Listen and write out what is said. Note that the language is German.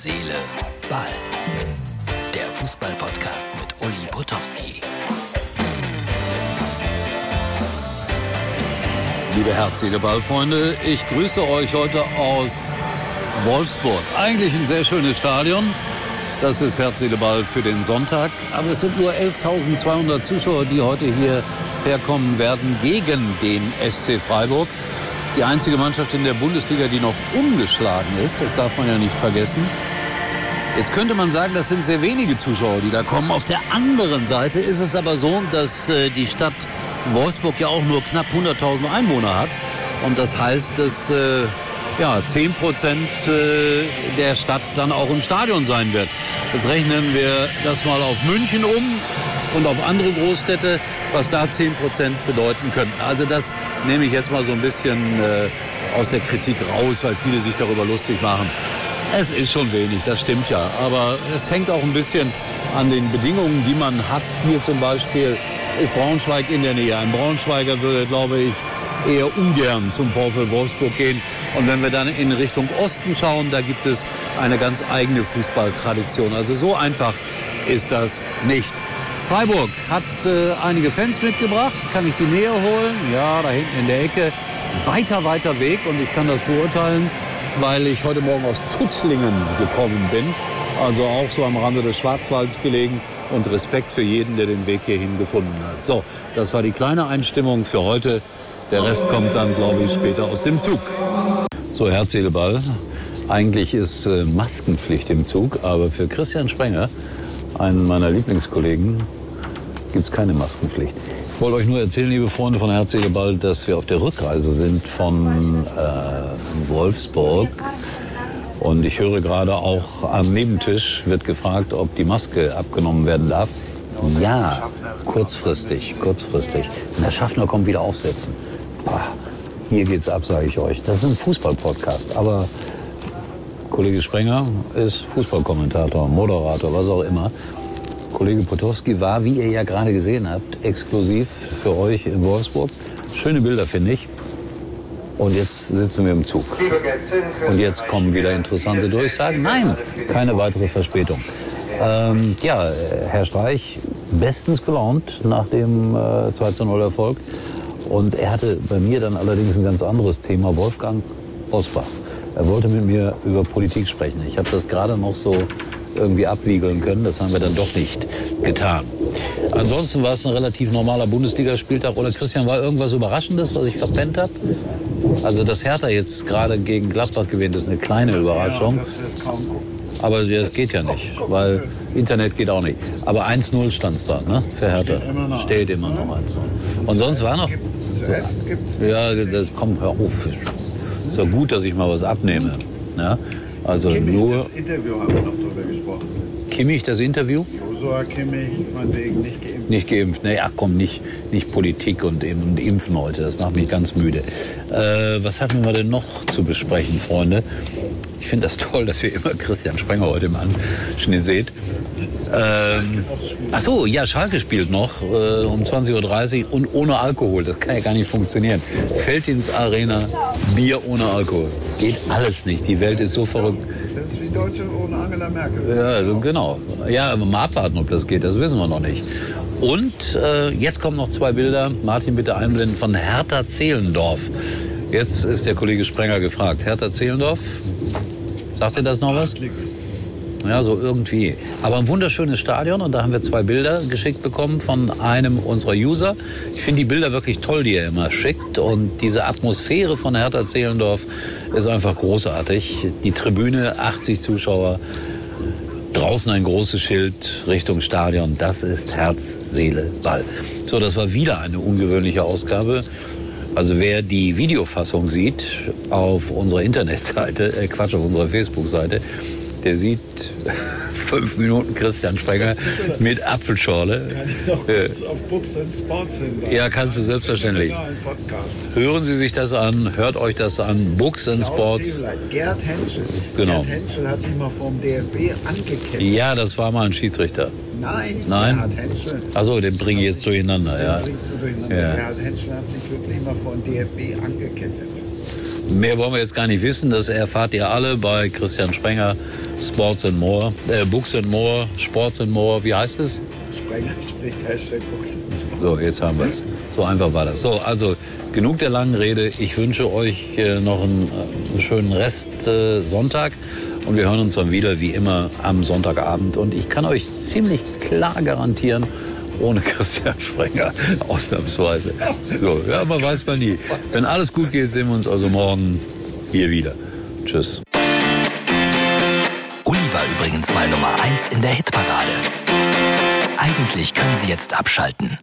Seele, Ball. Der Fußball-Podcast mit Uli Potowski. Liebe Herz, Seele, Ball-Freunde, ich grüße euch heute aus Wolfsburg. Eigentlich ein sehr schönes Stadion. Das ist Herz, Seele, Ball für den Sonntag. Aber es sind nur 11.200 Zuschauer, die heute hier herkommen werden gegen den SC Freiburg. Die einzige Mannschaft in der Bundesliga, die noch ungeschlagen ist, das darf man ja nicht vergessen. Jetzt könnte man sagen, das sind sehr wenige Zuschauer, die da kommen. Auf der anderen Seite ist es aber so, dass äh, die Stadt Wolfsburg ja auch nur knapp 100.000 Einwohner hat. Und das heißt, dass äh, ja, 10 Prozent äh, der Stadt dann auch im Stadion sein wird. Jetzt rechnen wir das mal auf München um und auf andere Großstädte, was da 10 Prozent bedeuten könnten. Also das nehme ich jetzt mal so ein bisschen äh, aus der Kritik raus, weil viele sich darüber lustig machen. Es ist schon wenig, das stimmt ja. Aber es hängt auch ein bisschen an den Bedingungen, die man hat. Hier zum Beispiel ist Braunschweig in der Nähe. Ein Braunschweiger würde, glaube ich, eher ungern zum VfL Wolfsburg gehen. Und wenn wir dann in Richtung Osten schauen, da gibt es eine ganz eigene Fußballtradition. Also so einfach ist das nicht. Freiburg hat äh, einige Fans mitgebracht. Kann ich die näher holen? Ja, da hinten in der Ecke. Weiter, weiter Weg und ich kann das beurteilen, weil ich heute Morgen aus Tuttlingen gekommen bin. Also auch so am Rande des Schwarzwalds gelegen und Respekt für jeden, der den Weg hierhin gefunden hat. So, das war die kleine Einstimmung für heute. Der Rest kommt dann, glaube ich, später aus dem Zug. So, Herz, Seele. Eigentlich ist äh, Maskenpflicht im Zug, aber für Christian Sprenger, einen meiner Lieblingskollegen, gibt es keine Maskenpflicht. Ich wollte euch nur erzählen, liebe Freunde von Herz, dass wir auf der Rückreise sind von äh, Wolfsburg. Und ich höre gerade auch am Nebentisch wird gefragt, ob die Maske abgenommen werden darf. Ja, kurzfristig, kurzfristig. Und der Schaffner kommt wieder aufsetzen. Boah, hier geht's ab, sage ich euch. Das ist ein Fußball-Podcast, aber Kollege Sprenger ist Fußballkommentator, Moderator, was auch immer. Kollege Potowski war, wie ihr ja gerade gesehen habt, exklusiv für euch in Wolfsburg. Schöne Bilder, finde ich. Und jetzt sitzen wir im Zug. Und jetzt kommen wieder interessante Durchsagen. Nein, keine weitere Verspätung. Ähm, ja, Herr Streich, bestens gelaunt nach dem äh, 2 0 Erfolg. Und er hatte bei mir dann allerdings ein ganz anderes Thema, Wolfgang Osbach. Er wollte mit mir über Politik sprechen. Ich habe das gerade noch so irgendwie abwiegeln können. Das haben wir dann doch nicht getan. Ansonsten war es ein relativ normaler Bundesligaspieltag. Oder Christian, war irgendwas Überraschendes, was ich verpennt habe? Also, dass Hertha jetzt gerade gegen Gladbach gewinnt, ist eine kleine Überraschung. Aber das geht ja nicht, weil Internet geht auch nicht. Aber 1-0 stand es da, ne? Für Hertha. Steht immer noch 1-0. Und sonst war noch. Ja, das kommt, hör auf. Ist doch gut, dass ich mal was abnehme. Ja? Also Kimmich, nur. das Interview haben wir noch drüber. Kimmich, das Interview? Josua Kimmich, von wegen nicht geimpft. Nicht geimpft. Naja, komm, nicht, nicht Politik und, und Impfen heute. Das macht mich ganz müde. Äh, was hatten wir denn noch zu besprechen, Freunde? Ich finde das toll, dass ihr immer Christian Sprenger heute im Anschnitt seht. Ähm, ach so, ja, Schalke spielt noch äh, um 20.30 Uhr und ohne Alkohol. Das kann ja gar nicht funktionieren. Feldins Arena, Bier ohne Alkohol. Geht alles nicht. Die Welt ist so verrückt. Das ist wie Deutschland ohne Angela Merkel. Ja, also genau. Ja, mal abwarten, ob das geht, das wissen wir noch nicht. Und äh, jetzt kommen noch zwei Bilder. Martin, bitte einblenden von Hertha Zehlendorf. Jetzt ist der Kollege Sprenger gefragt. Hertha Zehlendorf, sagt ihr das noch was? Ja, so irgendwie. Aber ein wunderschönes Stadion und da haben wir zwei Bilder geschickt bekommen von einem unserer User. Ich finde die Bilder wirklich toll, die er immer schickt und diese Atmosphäre von Hertha Zehlendorf ist einfach großartig. Die Tribüne, 80 Zuschauer, draußen ein großes Schild Richtung Stadion. Das ist Herz, Seele, Ball. So, das war wieder eine ungewöhnliche Ausgabe. Also wer die Videofassung sieht auf unserer Internetseite, äh Quatsch, auf unserer Facebook-Seite, der sieht fünf Minuten Christian Sprenger mit Apfelschorle. Kann ich noch Äh, kurz auf Books and Sports hinweisen? Ja, kannst du selbstverständlich. Hören Sie sich das an, hört euch das an. Books and Sports. Gerd Henschel. Genau. Gerd Henschel hat sich mal vom DFB angekettet. Ja, das war mal ein Schiedsrichter. Nein, Nein? Gerhard Henschel. Achso, den bringe ich jetzt durcheinander. Den Ja. bringst du durcheinander. Ja. Gerhard Henschel hat sich wirklich mal vom DFB angekettet. Mehr wollen wir jetzt gar nicht wissen. Das erfahrt ihr alle bei Christian Sprenger, Sports and More, äh, Books and More, Sports and More. Wie heißt es? Sprenger spricht Hashtag Boxen. So, jetzt haben wir es. So einfach war das. So, also genug der langen Rede. Ich wünsche euch äh, noch einen, äh, einen schönen Rest äh, Sonntag. Und wir hören uns dann wieder, wie immer, am Sonntagabend. Und ich kann euch ziemlich klar garantieren, ohne Christian Sprenger, ausnahmsweise. So, ja, man weiß man nie. Wenn alles gut geht, sehen wir uns also morgen hier wieder. Tschüss. Uli war übrigens mal Nummer 1 in der Hitparade. Eigentlich können Sie jetzt abschalten.